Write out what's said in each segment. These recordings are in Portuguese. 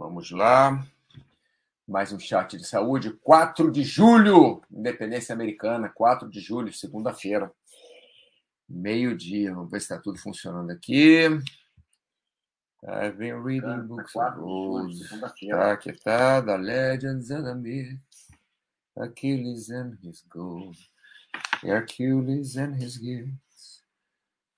Vamos lá. Mais um chat de saúde. 4 de julho, independência americana, 4 de julho, segunda-feira. Meio-dia. Vamos ver se está tudo funcionando aqui. I've been reading books of old. Tá, aqui tá. The Legends and the Myths. Achilles and his gold. Hercules and his gifts.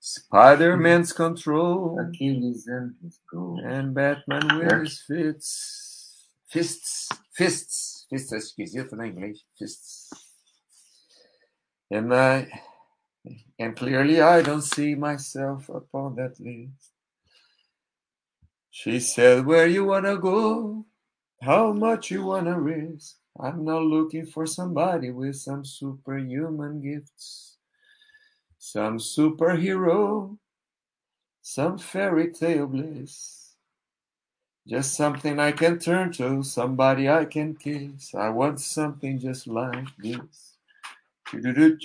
Spider-Man's control. Achilles and his gold. And Batman with his fists. Fists. Fists. Fists esquisito, né, em inglês? Fists. And I... And clearly I don't see myself upon that list. She said, Where you wanna go? How much you wanna risk? I'm not looking for somebody with some superhuman gifts. Some superhero, some fairy tale bliss. Just something I can turn to, somebody I can kiss. I want something just like this. Tudo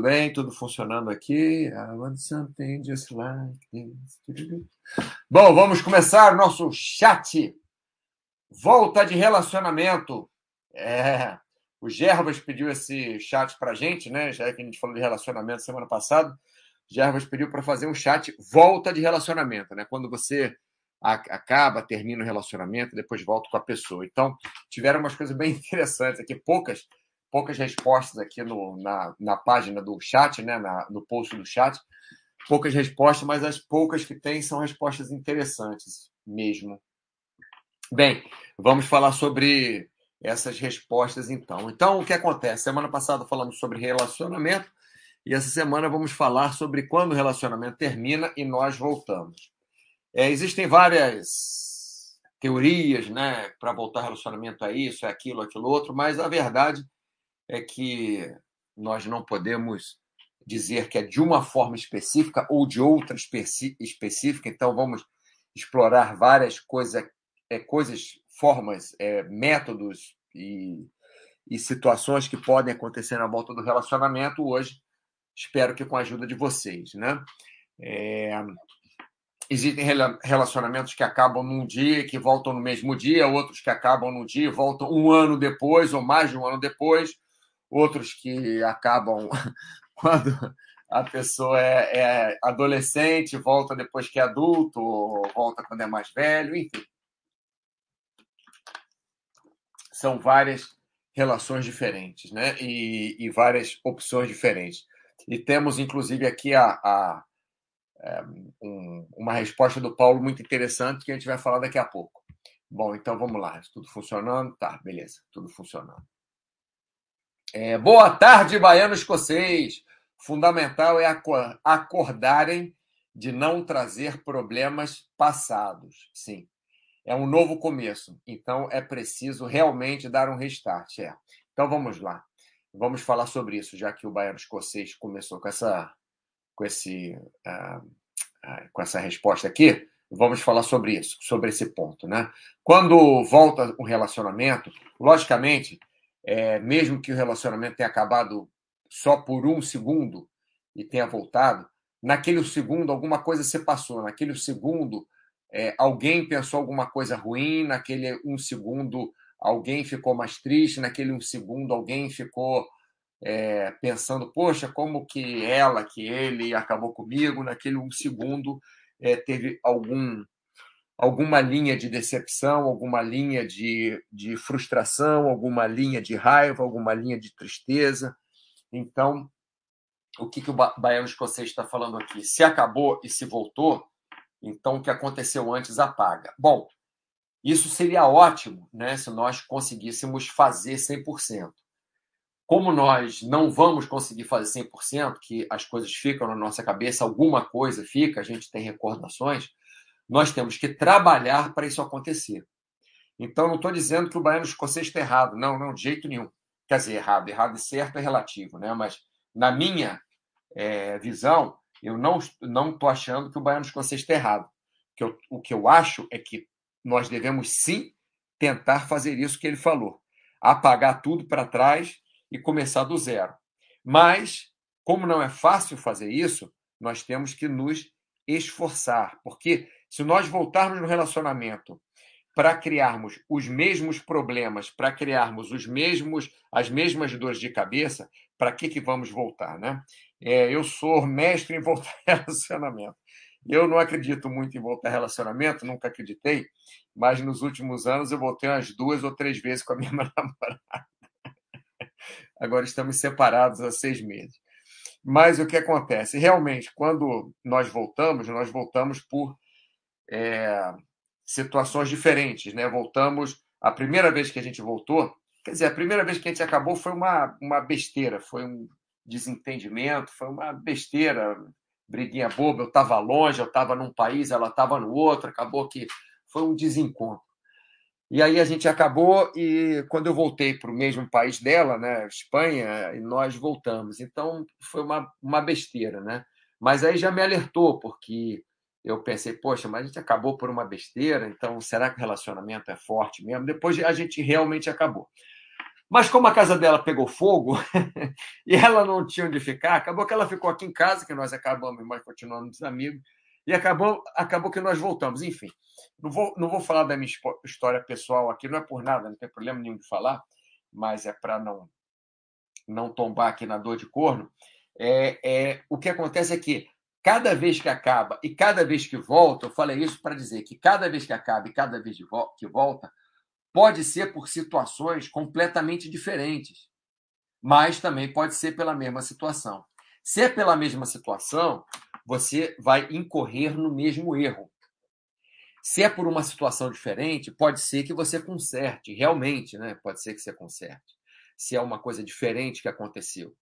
bem? Tudo funcionando aqui? I want something just like this. Bom, vamos começar nosso chat. Volta de relacionamento. É, o Gerbas pediu esse chat pra gente, né? Já que a gente falou de relacionamento semana passada. Gerbas pediu para fazer um chat volta de relacionamento, né? Quando você acaba, termina o relacionamento, depois volta com a pessoa. Então, tiveram umas coisas bem interessantes aqui, poucas poucas respostas aqui no, na, na página do chat, né? Na, no post do chat. Poucas respostas, mas as poucas que tem são respostas interessantes mesmo. Bem, vamos falar sobre essas respostas então. Então, o que acontece? Semana passada falamos sobre relacionamento e essa semana vamos falar sobre quando o relacionamento termina e nós voltamos. É, existem várias teorias, né, para voltar relacionamento é isso, é aquilo, aquilo outro, mas a verdade é que nós não podemos dizer que é de uma forma específica ou de outra específica, então vamos explorar várias coisas, é, coisas formas, é, métodos e, e situações que podem acontecer na volta do relacionamento hoje. Espero que com a ajuda de vocês, né? É, existem rela- relacionamentos que acabam num dia e que voltam no mesmo dia, outros que acabam num dia e voltam um ano depois ou mais de um ano depois, outros que acabam quando a pessoa é, é adolescente, volta depois que é adulto, volta quando é mais velho, enfim. São várias relações diferentes, né? E, e várias opções diferentes. E temos, inclusive, aqui a, a- é, um- uma resposta do Paulo muito interessante que a gente vai falar daqui a pouco. Bom, então vamos lá. Tudo funcionando? Tá, beleza. Tudo funcionando. É, boa tarde, baiano escocês. Fundamental é aco- acordarem de não trazer problemas passados. Sim, é um novo começo. Então é preciso realmente dar um restart. É. Então vamos lá. Vamos falar sobre isso, já que o baiano escocês começou com essa, com esse, ah, ah, com essa resposta aqui. Vamos falar sobre isso, sobre esse ponto, né? Quando volta um relacionamento, logicamente, é, mesmo que o relacionamento tenha acabado só por um segundo e tenha voltado, naquele segundo alguma coisa se passou, naquele segundo é, alguém pensou alguma coisa ruim, naquele um segundo alguém ficou mais triste, naquele um segundo alguém ficou é, pensando, poxa, como que ela, que ele acabou comigo, naquele um segundo é, teve algum alguma linha de decepção, alguma linha de, de frustração, alguma linha de raiva, alguma linha de tristeza. Então, o que, que o ba- baiano escocês está falando aqui? Se acabou e se voltou, então o que aconteceu antes apaga. Bom, isso seria ótimo né, se nós conseguíssemos fazer 100%. Como nós não vamos conseguir fazer 100%, que as coisas ficam na nossa cabeça, alguma coisa fica, a gente tem recordações, nós temos que trabalhar para isso acontecer. Então, não estou dizendo que o baiano escocês está errado. Não, não, de jeito nenhum. Quer dizer, errado. Errado e certo é relativo, né? Mas, na minha eh, visão, eu não não estou achando que o baiano escocês está errado. Que eu- o que eu acho é que nós devemos, sim, tentar fazer isso que ele falou. Apagar tudo para trás e começar do zero. Mas, como não é fácil fazer isso, nós temos que nos esforçar, porque se nós voltarmos no relacionamento para criarmos os mesmos problemas, para criarmos os mesmos as mesmas dores de cabeça, para que que vamos voltar, né? É, eu sou mestre em voltar relacionamento. Eu não acredito muito em voltar relacionamento, nunca acreditei, mas nos últimos anos eu voltei umas duas ou três vezes com a minha namorada. Agora estamos separados há seis meses. Mas o que acontece? Realmente, quando nós voltamos, nós voltamos por é, situações diferentes. Né? Voltamos. A primeira vez que a gente voltou, quer dizer, a primeira vez que a gente acabou foi uma, uma besteira, foi um desentendimento, foi uma besteira, briguinha boba. Eu estava longe, eu estava num país, ela estava no outro, acabou que foi um desencontro. E aí a gente acabou e quando eu voltei para o mesmo país dela, né, Espanha, nós voltamos. Então foi uma, uma besteira, né? Mas aí já me alertou porque eu pensei, poxa, mas a gente acabou por uma besteira, então será que o relacionamento é forte mesmo? Depois a gente realmente acabou. Mas como a casa dela pegou fogo e ela não tinha onde ficar, acabou que ela ficou aqui em casa, que nós acabamos, mas continuamos amigos, e acabou, acabou que nós voltamos. Enfim, não vou, não vou falar da minha história pessoal aqui, não é por nada, não tem problema nenhum de falar, mas é para não, não tombar aqui na dor de corno. É, é, o que acontece é que cada vez que acaba e cada vez que volta, eu falei isso para dizer que cada vez que acaba e cada vez que volta, pode ser por situações completamente diferentes, mas também pode ser pela mesma situação. Se é pela mesma situação, você vai incorrer no mesmo erro. Se é por uma situação diferente, pode ser que você conserte, realmente, né? Pode ser que você conserte. Se é uma coisa diferente que aconteceu.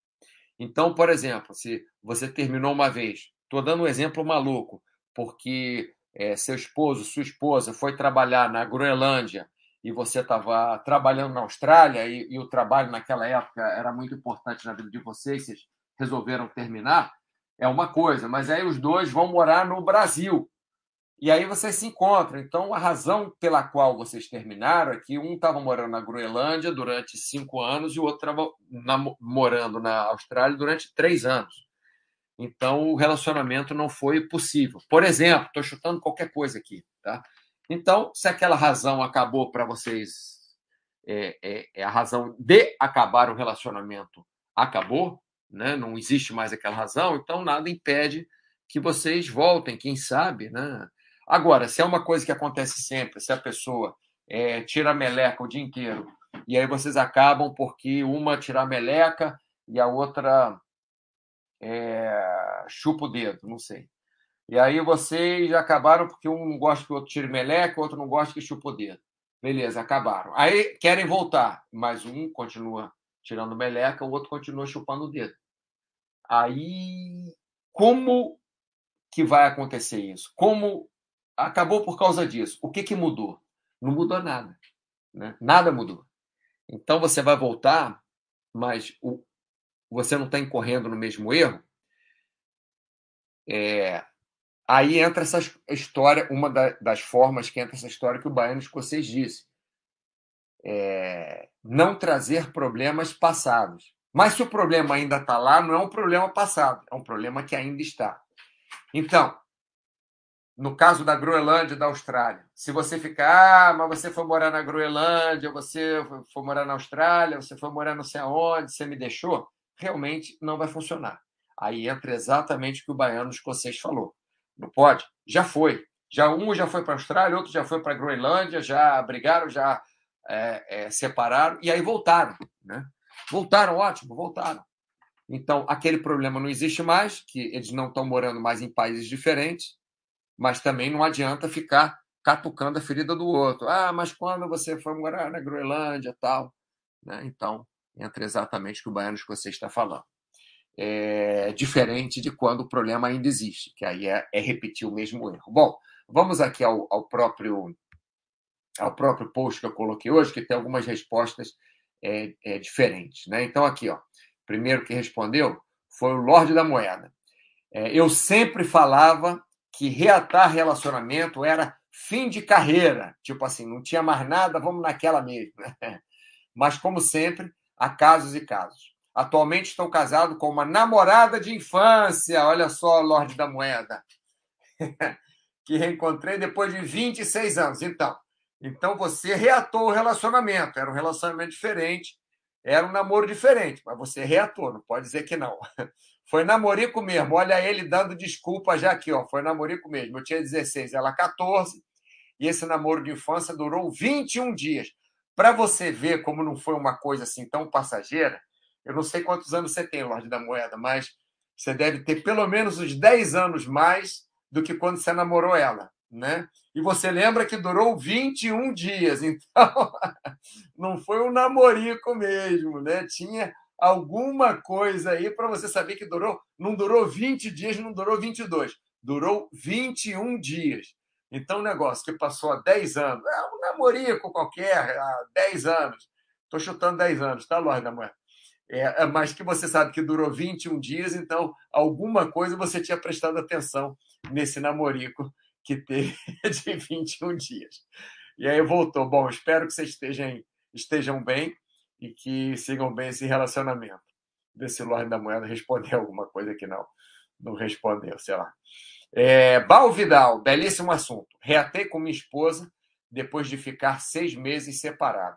Então, por exemplo, se você terminou uma vez, estou dando um exemplo maluco, porque é, seu esposo, sua esposa foi trabalhar na Groenlândia e você estava trabalhando na Austrália e, e, o trabalho naquela época era muito importante na vida de vocês, vocês resolveram terminar, é uma coisa, mas aí os dois vão morar no Brasil. E aí vocês se encontram. Então, a razão pela qual vocês terminaram é que um estava morando na Groenlândia durante cinco anos e o outro estava morando na Austrália durante três anos. Então, o relacionamento não foi possível. Por exemplo, estou chutando qualquer coisa aqui. Tá? Então, se aquela razão acabou para vocês, é, é, é, a razão de acabar o relacionamento acabou, né? não existe mais aquela razão, então nada impede que vocês voltem, quem sabe, né? Agora, se é uma coisa que acontece sempre, se a pessoa é, tira a meleca o dia inteiro, e aí vocês acabam porque uma tira a meleca e a outra é, chupa o dedo, não sei. E aí vocês acabaram porque um não gosta que o outro tire meleca, o outro não gosta que chupa o dedo. Beleza, acabaram. Aí querem voltar, mas um continua tirando meleca, o outro continua chupando o dedo. Aí, como que vai acontecer isso? Como acabou por causa disso? O que, que mudou? Não mudou nada. Né? Nada mudou. Então você vai voltar, mas o, você não está incorrendo no mesmo erro. É, aí entra essa história, uma da, das formas que entra essa história que o baiano escocês disse. É, não trazer problemas passados. Mas se o problema ainda está lá, não é um problema passado, é um problema que ainda está. Então, no caso da Groenlândia e da Austrália, se você ficar, ah, mas você foi morar na Groenlândia, você foi morar na Austrália, você foi morar não sei aonde, você me deixou, realmente não vai funcionar. Aí entra exatamente o que o baiano escocês falou. Não pode? Já foi. Já um já foi para a Austrália, outro já foi para a Groenlândia, já brigaram, já é, é, separaram e aí voltaram. Né? Voltaram, ótimo, voltaram. Então, aquele problema não existe mais, que eles não estão morando mais em países diferentes, mas também não adianta ficar catucando a ferida do outro. Ah, mas quando você foi morar na Groenlândia tal. Né? Então, entra exatamente o que o baiano escocês está falando. É diferente de quando o problema ainda existe, que aí é, é repetir o mesmo erro. Bom, vamos aqui ao, ao, próprio ao próprio post que eu coloquei hoje, que tem algumas respostas é, é, diferentes. Né? Então, aqui, ó, primeiro que respondeu foi o Lorde da Moeda. É, eu sempre falava que reatar relacionamento era fim de carreira, tipo assim, não tinha mais nada, vamos naquela mesmo. Mas, como sempre, há casos e casos. Atualmente estou casado com uma namorada de infância. Olha só, Lorde da Moeda. que reencontrei depois de 26 anos. Então, então você reatou o relacionamento. Era um relacionamento diferente, era um namoro diferente, mas você reatou, não pode dizer que não. Foi namorico mesmo. Olha ele dando desculpa já aqui, ó. Foi namorico mesmo. Eu tinha 16, ela 14, e esse namoro de infância durou 21 dias. Para você ver como não foi uma coisa assim tão passageira, eu não sei quantos anos você tem, Lorde da Moeda, mas você deve ter pelo menos uns 10 anos mais do que quando você namorou ela, né? E você lembra que durou 21 dias, então não foi um namorico mesmo, né? Tinha alguma coisa aí para você saber que durou, não durou 20 dias, não durou 22, durou 21 dias. Então, um negócio que passou há 10 anos, é um namorico qualquer, há 10 anos. Estou chutando 10 anos, tá, Lorde da Moeda? É, é, mas que você sabe que durou 21 dias, então alguma coisa você tinha prestado atenção nesse namorico que teve de 21 dias. E aí voltou. Bom, espero que vocês estejam, estejam bem e que sigam bem esse relacionamento. Ver se o Lorde da Moeda respondeu alguma coisa que não. Não respondeu, sei lá. É, Bal Vidal, belíssimo assunto. Reatei com minha esposa depois de ficar seis meses separado.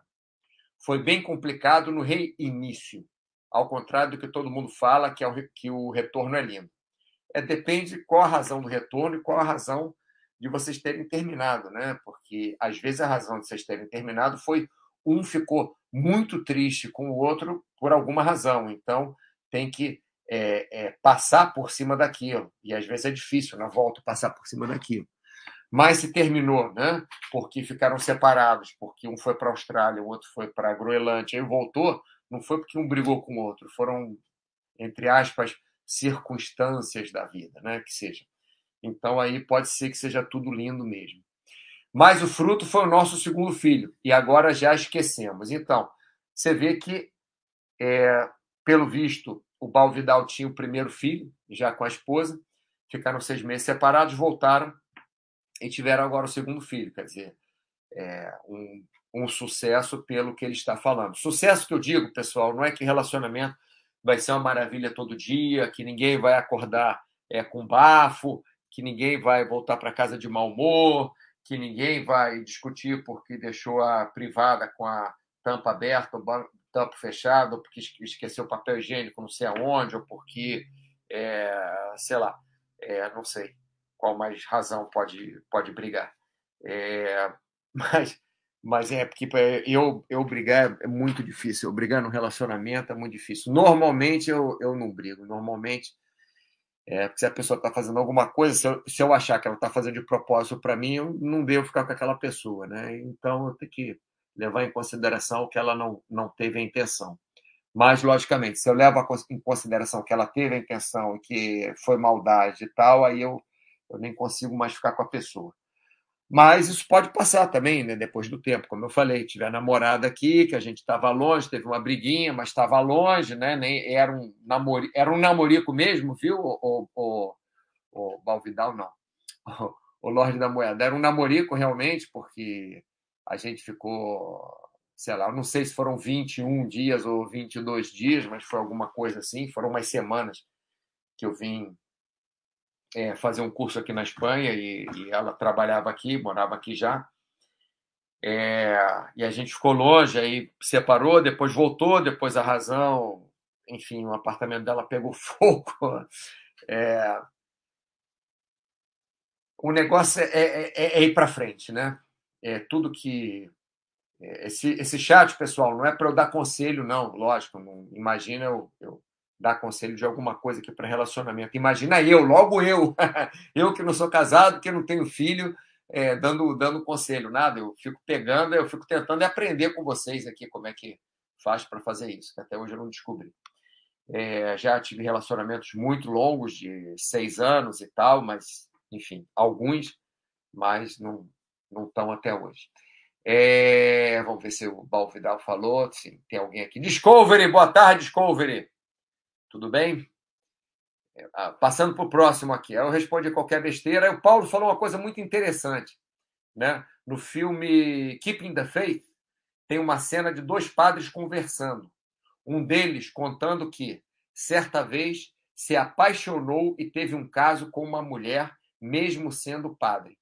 Foi bem complicado no reinício, ao contrário do que todo mundo fala, que, é o, que o retorno é lindo. É, depende qual a razão do retorno e qual a razão de vocês terem terminado, né? Porque às vezes a razão de vocês terem terminado foi um ficou muito triste com o outro por alguma razão, então tem que é, é, passar por cima daquilo. E às vezes é difícil na volta passar por cima daquilo. Mas se terminou, né? Porque ficaram separados, porque um foi para a Austrália, o outro foi para a Groenlândia, e voltou, não foi porque um brigou com o outro, foram, entre aspas, circunstâncias da vida, né? Que seja. Então aí pode ser que seja tudo lindo mesmo. Mas o fruto foi o nosso segundo filho, e agora já esquecemos. Então, você vê que, é, pelo visto, o Balvidal tinha o primeiro filho, já com a esposa, ficaram seis meses separados, voltaram e tiveram agora o segundo filho. Quer dizer, é um, um sucesso pelo que ele está falando. Sucesso que eu digo, pessoal, não é que relacionamento vai ser uma maravilha todo dia, que ninguém vai acordar é, com bafo, que ninguém vai voltar para casa de mau humor, que ninguém vai discutir porque deixou a privada com a tampa aberta, o tampo fechado, ou porque esqueceu o papel higiênico não sei aonde, ou porque, é, sei lá, é, não sei qual mais razão pode, pode brigar. É, mas, mas é porque eu, eu brigar é muito difícil. Eu brigar no relacionamento é muito difícil. Normalmente eu, eu não brigo. Normalmente é, se a pessoa está fazendo alguma coisa, se eu, se eu, achar que ela está fazendo de propósito para mim, eu não devo ficar com aquela pessoa, né? Então eu tenho que levar em consideração que ela não, não teve a intenção. Mas, logicamente, se eu levo em consideração que ela teve a intenção e que foi maldade e tal, aí eu, eu nem consigo mais ficar com a pessoa. Mas isso pode passar também, né? Depois do tempo, como eu falei, tive a namorada aqui, que a gente estava longe, teve uma briguinha, mas estava longe, né? Nem era um namori, era um namorico mesmo, viu? O, o, o Balvidal não, o, o Lorde da Moeda era um namorico realmente, porque a gente ficou, sei lá, não sei se foram 21 dias ou 22 dias, mas foi alguma coisa assim, foram umas semanas que eu vim é, fazer um curso aqui na Espanha e, e, ela trabalhava aqui, morava aqui já. É, e a gente ficou longe, aí separou, depois voltou, depois a razão, enfim, o apartamento dela pegou fogo. É, o negócio é, é, é, é ir para frente, né? É tudo que esse, esse chat, pessoal, não é para eu dar conselho, não, lógico. Não, imagina eu, eu dar conselho de alguma coisa aqui para relacionamento. Imagina eu, logo eu, eu que não sou casado, que não tenho filho, é, dando, dando conselho, nada. Eu fico pegando, eu fico tentando aprender com vocês aqui como é que faz para fazer isso, que até hoje eu não descobri. É, já tive relacionamentos muito longos, de seis anos e tal, mas, enfim, alguns, mas não estão até hoje. É, vamos ver se o Balvidal falou. Sim, tem alguém aqui. Discovery, boa tarde, Discovery. Tudo bem? É, ah, passando para o próximo aqui. Eu respondo qualquer besteira. O Paulo falou uma coisa muito interessante. Né? No filme Keeping the Faith, tem uma cena de dois padres conversando. Um deles contando que, certa vez, se apaixonou e teve um caso com uma mulher, mesmo sendo padre.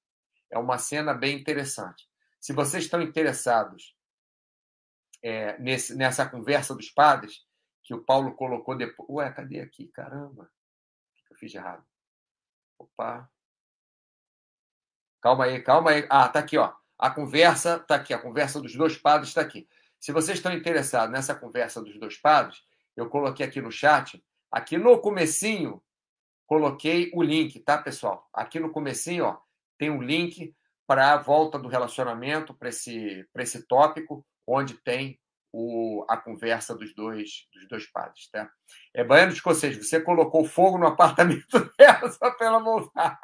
É uma cena bem interessante. Se vocês estão interessados é, nesse, nessa conversa dos padres, que o Paulo colocou depois. Ué, cadê aqui? Caramba! O que eu fiz de errado? Opa! Calma aí, calma aí. Ah, tá aqui, ó. A conversa tá aqui, a conversa dos dois padres está aqui. Se vocês estão interessados nessa conversa dos dois padres, eu coloquei aqui no chat, aqui no comecinho, coloquei o link, tá, pessoal? Aqui no comecinho, ó, tem um link para a volta do relacionamento, para esse, esse tópico, onde tem o, a conversa dos dois, dos dois padres, tá? É de Escocês, você colocou fogo no apartamento dela só para ela voltar.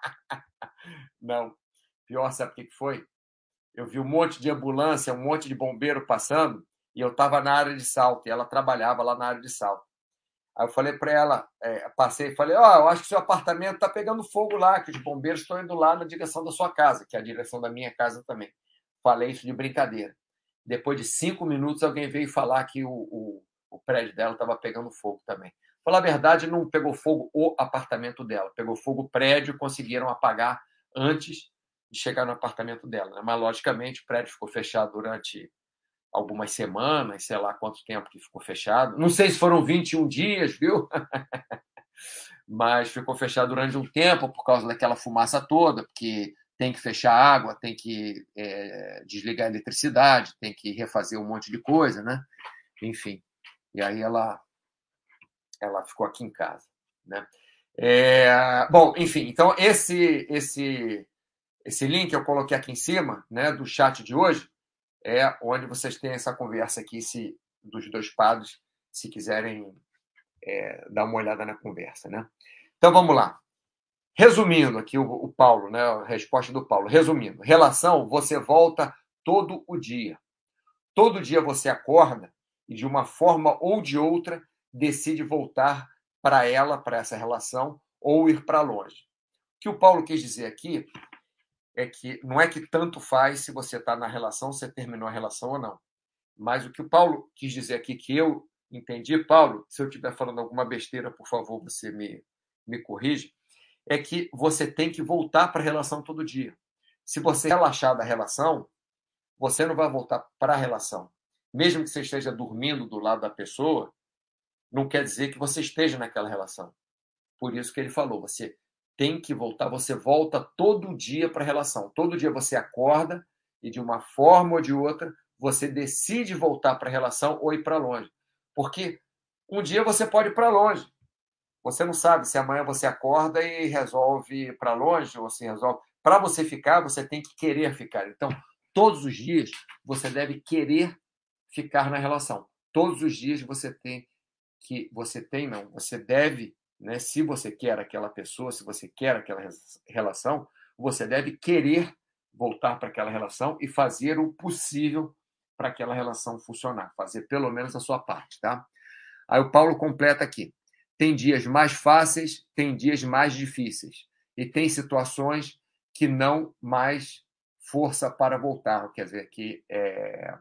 Não. Pior, sabe o que foi? eu vi um monte de ambulância, um monte de bombeiro passando, e eu estava na área de salto, e ela trabalhava lá na área de salto. Aí eu falei para ela, é, passei e falei, ó, oh, eu acho que seu apartamento está pegando fogo lá, que os bombeiros estão indo lá na direção da sua casa, que é a direção da minha casa também. Falei isso de brincadeira. Depois de cinco minutos, alguém veio falar que o, o, o prédio dela estava pegando fogo também. Falar a verdade, não pegou fogo o apartamento dela, pegou fogo o prédio, conseguiram apagar antes de chegar no apartamento dela. Né? Mas, logicamente, o prédio ficou fechado durante algumas semanas, sei lá quanto tempo que ficou fechado. Não sei se foram 21 dias, viu? Mas ficou fechado durante um tempo por causa daquela fumaça toda, porque tem que fechar água, tem que é, desligar a eletricidade, tem que refazer um monte de coisa, né? Enfim. E aí ela, ela ficou aqui em casa, né? É, bom, enfim, então esse esse esse link eu coloquei aqui em cima, né, do chat de hoje, é onde vocês têm essa conversa aqui se, dos dois padres, se quiserem é, dar uma olhada na conversa, né? Então vamos lá. Resumindo aqui o, o Paulo, né, a resposta do Paulo. Resumindo, relação você volta todo o dia. Todo dia você acorda e de uma forma ou de outra decide voltar para ela, para essa relação, ou ir para longe. O que o Paulo quis dizer aqui é que não é que tanto faz se você está na relação, se terminou a relação ou não. Mas o que o Paulo quis dizer aqui, que eu entendi, Paulo, se eu estiver falando alguma besteira, por favor, você me, me corrige, é que você tem que voltar para a relação todo dia. Se você relaxar da relação, você não vai voltar para a relação. Mesmo que você esteja dormindo do lado da pessoa, não quer dizer que você esteja naquela relação. Por isso que ele falou, você tem que voltar, você volta todo dia para a relação. Todo dia você acorda e de uma forma ou de outra você decide voltar para a relação ou ir para longe. Porque um dia você pode ir para longe. Você não sabe se amanhã você acorda e resolve ir para longe ou se resolve. Para você ficar, você tem que querer ficar. Então, todos os dias você deve querer ficar na relação. Todos os dias você tem que você tem não, você deve né? Se você quer aquela pessoa, se você quer aquela relação, você deve querer voltar para aquela relação e fazer o possível para aquela relação funcionar, fazer pelo menos a sua parte, tá? Aí o Paulo completa aqui. Tem dias mais fáceis, tem dias mais difíceis e tem situações que não mais força para voltar, quer dizer que é,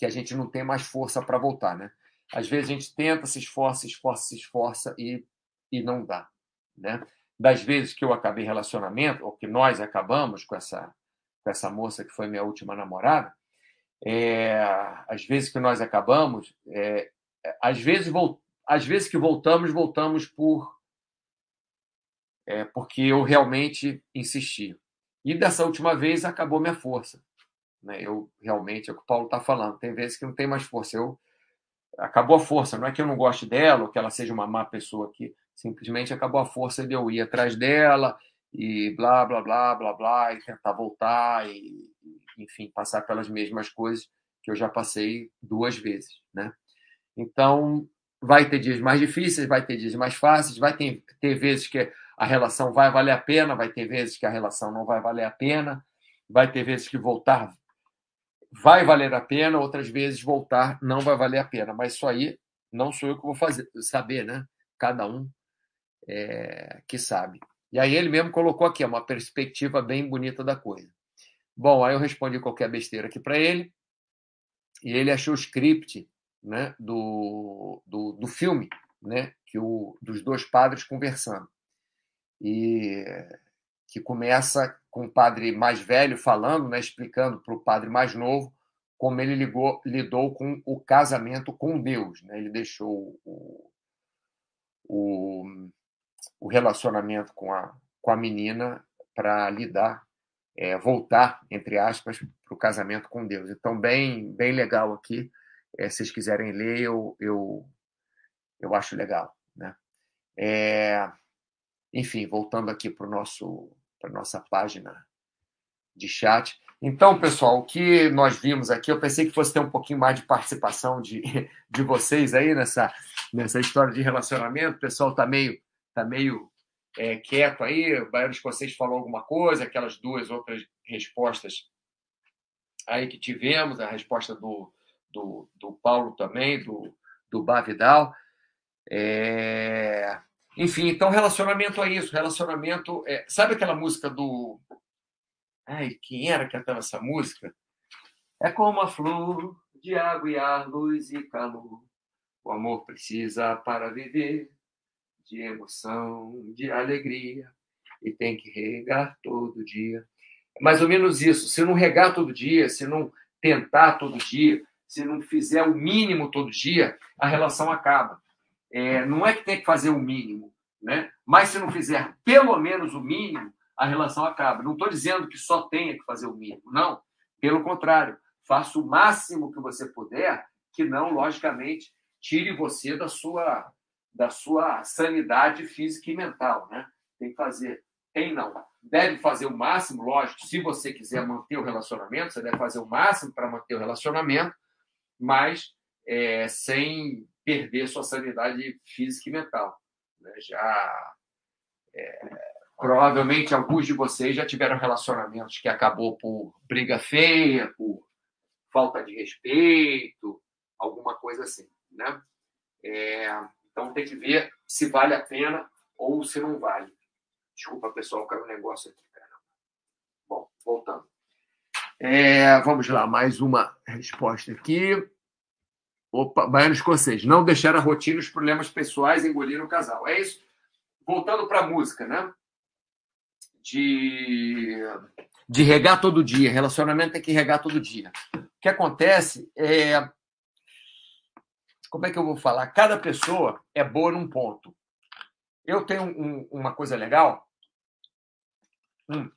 que a gente não tem mais força para voltar, né? Às vezes a gente tenta, se esforça, se esforça, se esforça e, e não dá. Né? Das vezes que eu acabei relacionamento, ou que nós acabamos com essa, com essa moça que foi minha última namorada, é, às vezes que nós acabamos, é, às, vezes, às vezes que voltamos, voltamos por é, porque eu realmente insisti. E dessa última vez acabou minha força. Né? Eu realmente, é o que o Paulo está falando, tem vezes que não tem mais força. Eu acabou a força. Não é que eu não goste dela, ou que ela seja uma má pessoa aqui. Simplesmente acabou a força de eu ir atrás dela e blá, blá, blá, blá, blá, e tentar voltar e, enfim, passar pelas mesmas coisas que eu já passei duas vezes, né? Então, vai ter dias mais difíceis, vai ter dias mais fáceis, vai ter, ter vezes que a relação vai valer a pena, vai ter vezes que a relação não vai valer a pena, vai ter vezes que voltar vai valer a pena, outras vezes voltar não vai valer a pena. Mas isso aí não sou eu que vou fazer, saber, né? Cada um é, que sabe. E aí ele mesmo colocou aqui uma perspectiva bem bonita da coisa. Bom, aí eu respondi qualquer besteira aqui para ele. E ele achou o script né, do, do, do filme, né, que o, dos dois padres conversando. E que começa com o padre mais velho falando, né, explicando para o padre mais novo como ele ligou, lidou com o casamento com Deus. Né? Ele deixou o, o, o relacionamento com a, com a menina para lidar, é, voltar, entre aspas, para o casamento com Deus. Então, bem, bem legal aqui. É, se vocês quiserem ler, eu, eu, eu acho legal. Né? É, enfim, voltando aqui para para nossa página de chat. Então, pessoal, o que nós vimos aqui, eu pensei que fosse ter um pouquinho mais de participação de, de vocês aí nessa, nessa história de relacionamento. O pessoal está meio, tá meio é, quieto aí. O Baiano Escocês falou alguma coisa, aquelas duas outras respostas aí que tivemos, a resposta do, do, do Paulo também, do, do Bavidal. É... Enfim, então relacionamento é isso. Relacionamento. É... Sabe aquela música do Ai, quem era que cantava essa música? É como a flor de água e ar, luz e calor. O amor precisa para viver de emoção, de alegria e tem que regar todo dia. É mais ou menos isso. Se não regar todo dia, se não tentar todo dia, se não fizer o mínimo todo dia, a relação acaba. É, não é que tem que fazer o mínimo, né? mas se não fizer pelo menos o mínimo, a relação acaba. Não estou dizendo que só tenha que fazer o mínimo, não. Pelo contrário, faça o máximo que você puder, que não, logicamente, tire você da sua, da sua sanidade física e mental. Né? Tem que fazer. Tem não. Deve fazer o máximo, lógico, se você quiser manter o relacionamento, você deve fazer o máximo para manter o relacionamento, mas é, sem perder sua sanidade física e mental. Né? Já. É, Provavelmente alguns de vocês já tiveram relacionamentos que acabou por briga feia, por falta de respeito, alguma coisa assim, né? É, então tem que ver se vale a pena ou se não vale. Desculpa, pessoal, caiu um negócio aqui, cara. Bom, voltando. É, vamos lá, mais uma resposta aqui. Opa, baiano escocês. Não deixar a rotina os problemas pessoais engolir o casal. É isso. Voltando para a música, né? de, de regar todo dia. Relacionamento tem que regar todo dia. O que acontece é. Como é que eu vou falar? Cada pessoa é boa num ponto. Eu tenho um, uma coisa legal. Hum,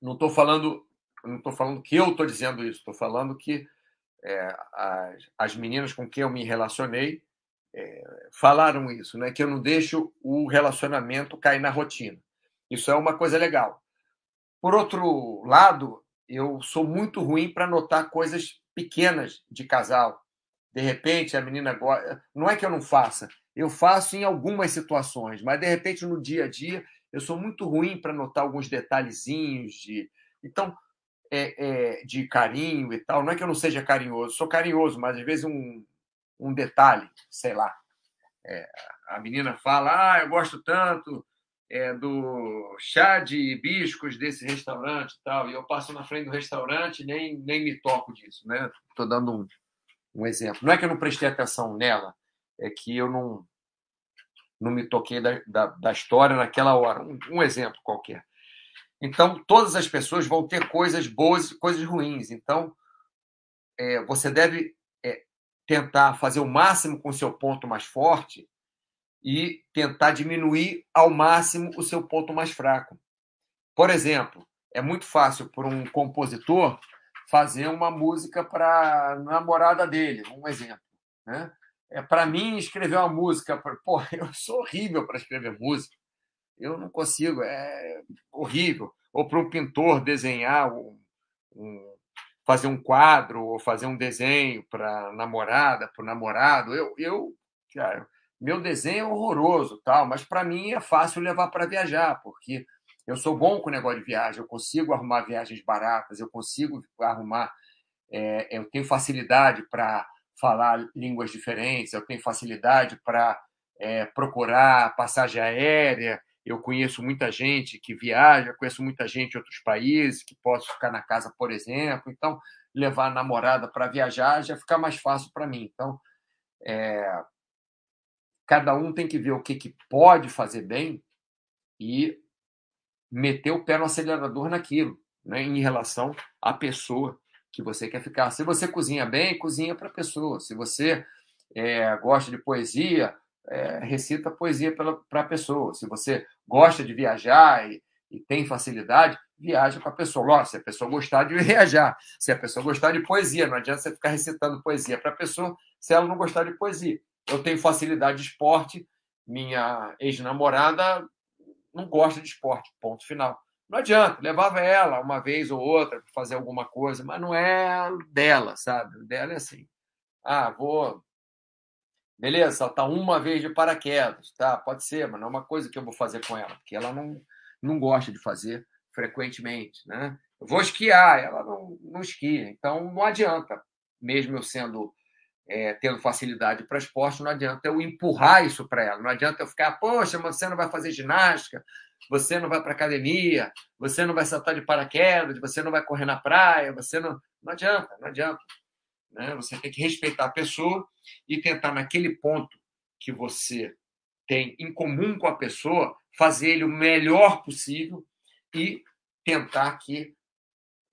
não estou falando, não estou falando que eu estou dizendo isso. Estou falando que é, as, as meninas com quem eu me relacionei é, falaram isso, né? Que eu não deixo o relacionamento cair na rotina. Isso é uma coisa legal. Por outro lado, eu sou muito ruim para notar coisas pequenas de casal. De repente, a menina gosta. Não é que eu não faça, eu faço em algumas situações, mas de repente no dia a dia eu sou muito ruim para notar alguns detalhezinhos de. Então, é, é, de carinho e tal. Não é que eu não seja carinhoso, sou carinhoso, mas às vezes um, um detalhe, sei lá. É, a menina fala: Ah, eu gosto tanto é, do chá de hibiscos desse restaurante e tal, e eu passo na frente do restaurante e nem, nem me toco disso, né? Estou dando um, um exemplo. Não é que eu não prestei atenção nela, é que eu não, não me toquei da, da, da história naquela hora. Um, um, exemplo qualquer. Então, todas as pessoas vão ter coisas boas e coisas ruins. Então, é, você deve é, tentar fazer o máximo com o seu ponto mais forte e tentar diminuir ao máximo o seu ponto mais fraco. Por exemplo, é muito fácil para um compositor fazer uma música para a namorada dele, um exemplo. Né? É, para mim, escrever uma música. Pra... Pô, eu sou horrível para escrever música. Eu não consigo, é horrível. Ou para um pintor desenhar, um, um, fazer um quadro, ou fazer um desenho para namorada, para o namorado. Eu, eu, cara, meu desenho é horroroso, tal, mas para mim é fácil levar para viajar, porque eu sou bom com o negócio de viagem, eu consigo arrumar viagens baratas, eu consigo arrumar, é, eu tenho facilidade para falar línguas diferentes, eu tenho facilidade para é, procurar passagem aérea, eu conheço muita gente que viaja, conheço muita gente de outros países, que posso ficar na casa, por exemplo. Então, levar a namorada para viajar, já fica mais fácil para mim. Então, é, cada um tem que ver o que, que pode fazer bem e meter o pé no acelerador naquilo, né, em relação à pessoa que você quer ficar. Se você cozinha bem, cozinha para a pessoa. Se você é, gosta de poesia, é, recita poesia para a pessoa. Se você gosta de viajar e, e tem facilidade, viaja com a pessoa. Lógico, se a pessoa gostar de viajar, se a pessoa gostar de poesia, não adianta você ficar recitando poesia para a pessoa se ela não gostar de poesia. Eu tenho facilidade de esporte, minha ex-namorada não gosta de esporte, ponto final. Não adianta, levava ela uma vez ou outra para fazer alguma coisa, mas não é dela, sabe? Dela é assim. Ah, vou. Beleza, saltar uma vez de paraquedas, tá? Pode ser, mas não é uma coisa que eu vou fazer com ela, porque ela não, não gosta de fazer frequentemente, né? Eu vou esquiar, ela não, não esquia, então não adianta, mesmo eu sendo é, tendo facilidade para esporte, não adianta eu empurrar isso para ela, não adianta eu ficar, poxa, você não vai fazer ginástica, você não vai para academia, você não vai saltar de paraquedas, você não vai correr na praia, você não. Não adianta, não adianta. Né? Você tem que respeitar a pessoa e tentar, naquele ponto que você tem em comum com a pessoa, fazer ele o melhor possível e tentar que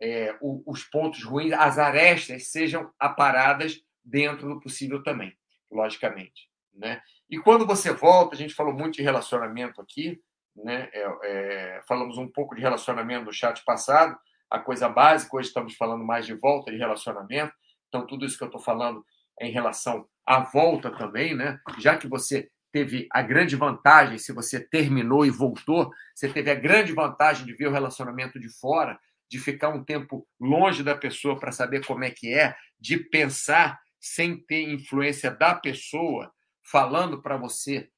é, os pontos ruins, as arestas, sejam aparadas dentro do possível também, logicamente. Né? E quando você volta, a gente falou muito de relacionamento aqui, né? É, é, falamos um pouco de relacionamento no chat passado, a coisa básica, hoje estamos falando mais de volta de relacionamento, então tudo isso que eu estou falando é em relação à volta também, né? já que você teve a grande vantagem, se você terminou e voltou, você teve a grande vantagem de ver o relacionamento de fora, de ficar um tempo longe da pessoa para saber como é que é, de pensar sem ter influência da pessoa falando para você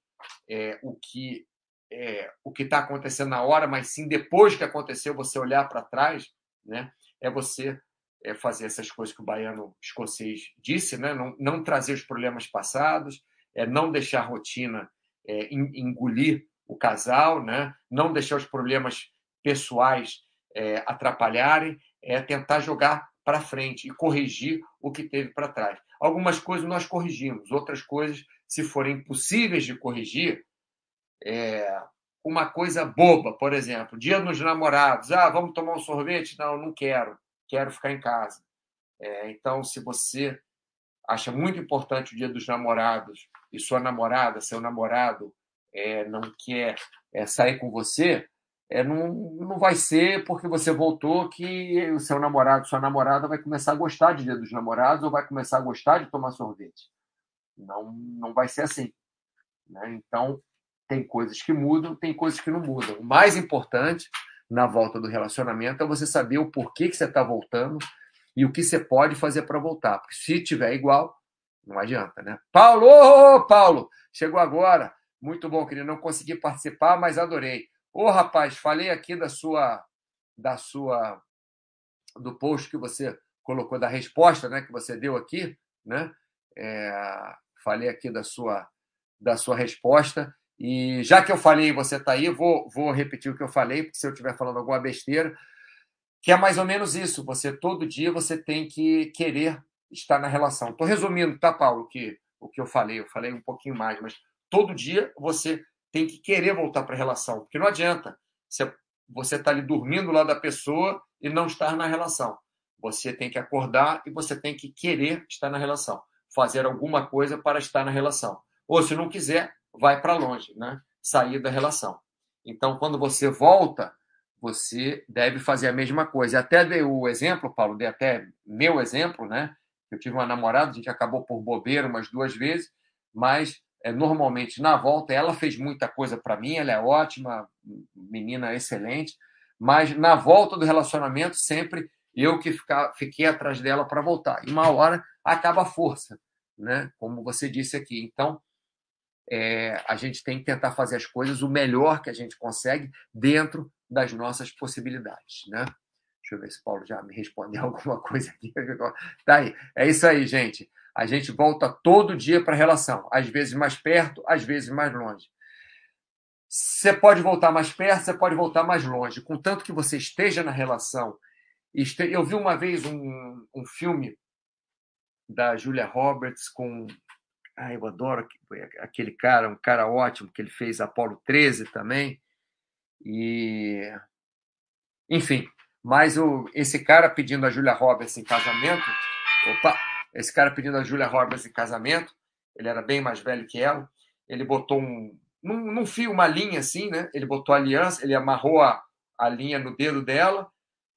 é, o que é, o que está acontecendo na hora, mas sim depois que aconteceu você olhar para trás, né? É você é, fazer essas coisas que o baiano escocês disse, né? Não, não trazer os problemas passados, é não deixar a rotina é, engolir o casal, né? Não deixar os problemas pessoais é, atrapalharem, é tentar jogar para frente e corrigir o que teve para trás. Algumas coisas nós corrigimos, outras coisas, se forem impossíveis de corrigir, é, uma coisa boba, por exemplo, dia dos namorados, ah, vamos tomar um sorvete? Não, não quero, quero ficar em casa. É, então, se você acha muito importante o dia dos namorados e sua namorada, seu namorado, é, não quer é, sair com você, é, não, não vai ser porque você voltou que o seu namorado, sua namorada vai começar a gostar de Dia dos Namorados ou vai começar a gostar de tomar sorvete. Não, não vai ser assim. Né? Então, tem coisas que mudam, tem coisas que não mudam. O mais importante na volta do relacionamento é você saber o porquê que você está voltando e o que você pode fazer para voltar. Porque se tiver igual, não adianta, né? Paulo, Paulo, chegou agora. Muito bom, querido. Não consegui participar, mas adorei. Ô, rapaz, falei aqui da sua da sua do post que você colocou da resposta, né, que você deu aqui, né? É, falei aqui da sua da sua resposta e já que eu falei, você está aí, vou vou repetir o que eu falei, porque se eu estiver falando alguma besteira, que é mais ou menos isso. Você todo dia você tem que querer estar na relação. Estou resumindo, tá, Paulo, que o que eu falei, eu falei um pouquinho mais, mas todo dia você tem que querer voltar para a relação, porque não adianta você estar tá ali dormindo lá da pessoa e não estar na relação. Você tem que acordar e você tem que querer estar na relação, fazer alguma coisa para estar na relação. Ou se não quiser, vai para longe, né? Sair da relação. Então, quando você volta, você deve fazer a mesma coisa. Até dei o exemplo, Paulo, dei até meu exemplo, né? Eu tive uma namorada, a gente acabou por bobeira umas duas vezes, mas é, normalmente na volta. Ela fez muita coisa para mim, ela é ótima, menina excelente, mas na volta do relacionamento, sempre eu que ficar, fiquei atrás dela para voltar. E uma hora acaba a força, né? como você disse aqui. Então, é, a gente tem que tentar fazer as coisas o melhor que a gente consegue dentro das nossas possibilidades. Né? Deixa eu ver se o Paulo já me respondeu alguma coisa aqui. Tá aí. É isso aí, gente. A gente volta todo dia para a relação, às vezes mais perto, às vezes mais longe. Você pode voltar mais perto, você pode voltar mais longe. Contanto que você esteja na relação Eu vi uma vez um, um filme da Julia Roberts com. Ah, eu adoro aquele cara, um cara ótimo que ele fez Apolo 13 também. E. Enfim, mas o, esse cara pedindo a Julia Roberts em casamento. Opa! Esse cara pedindo a Julia Roberts em casamento, ele era bem mais velho que ela. Ele botou um. Num, num fio, uma linha assim, né? Ele botou a aliança, ele amarrou a, a linha no dedo dela,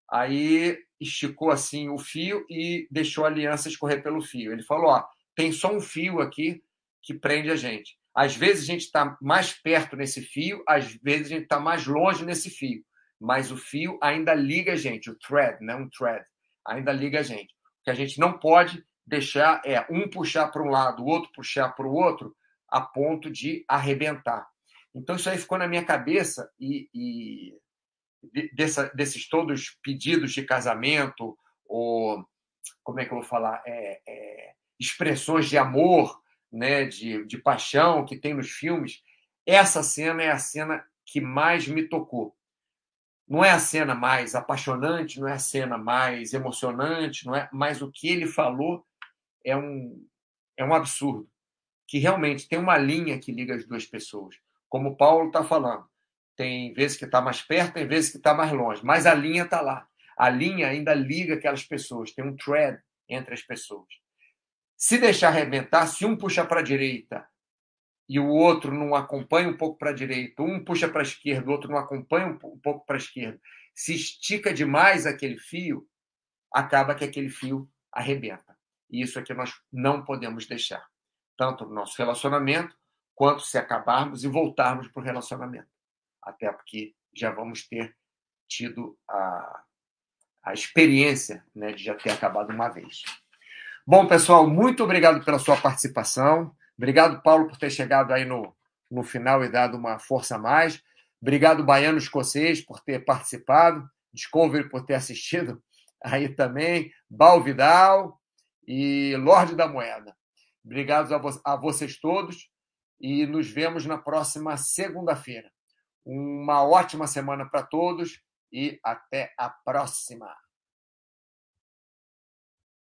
aí esticou assim o fio e deixou a aliança escorrer pelo fio. Ele falou: ó, tem só um fio aqui que prende a gente. Às vezes a gente está mais perto nesse fio, às vezes a gente está mais longe nesse fio, mas o fio ainda liga a gente, o thread, né? um thread, ainda liga a gente. O que a gente não pode deixar é um puxar para um lado, o outro puxar para o outro, a ponto de arrebentar. Então isso aí ficou na minha cabeça e, e dessa, desses todos pedidos de casamento ou como é que eu vou falar é, é, expressões de amor, né, de, de paixão que tem nos filmes, essa cena é a cena que mais me tocou. Não é a cena mais apaixonante, não é a cena mais emocionante, não é, mas o que ele falou é um é um absurdo, que realmente tem uma linha que liga as duas pessoas, como Paulo está falando. Tem vezes que está mais perto, tem vezes que está mais longe, mas a linha está lá. A linha ainda liga aquelas pessoas, tem um thread entre as pessoas. Se deixar arrebentar, se um puxa para a direita e o outro não acompanha um pouco para a direita, um puxa para a esquerda, o outro não acompanha um pouco para a esquerda, se estica demais aquele fio, acaba que aquele fio arrebenta. E isso é que nós não podemos deixar, tanto no nosso relacionamento, quanto se acabarmos e voltarmos para o relacionamento até porque já vamos ter tido a, a experiência né, de já ter acabado uma vez. Bom, pessoal, muito obrigado pela sua participação. Obrigado, Paulo, por ter chegado aí no, no final e dado uma força a mais. Obrigado, Baiano Escocês, por ter participado. Discovery por ter assistido aí também. Balvidal e Lorde da Moeda. Obrigado a, vo a vocês todos e nos vemos na próxima segunda-feira. Uma ótima semana para todos e até a próxima.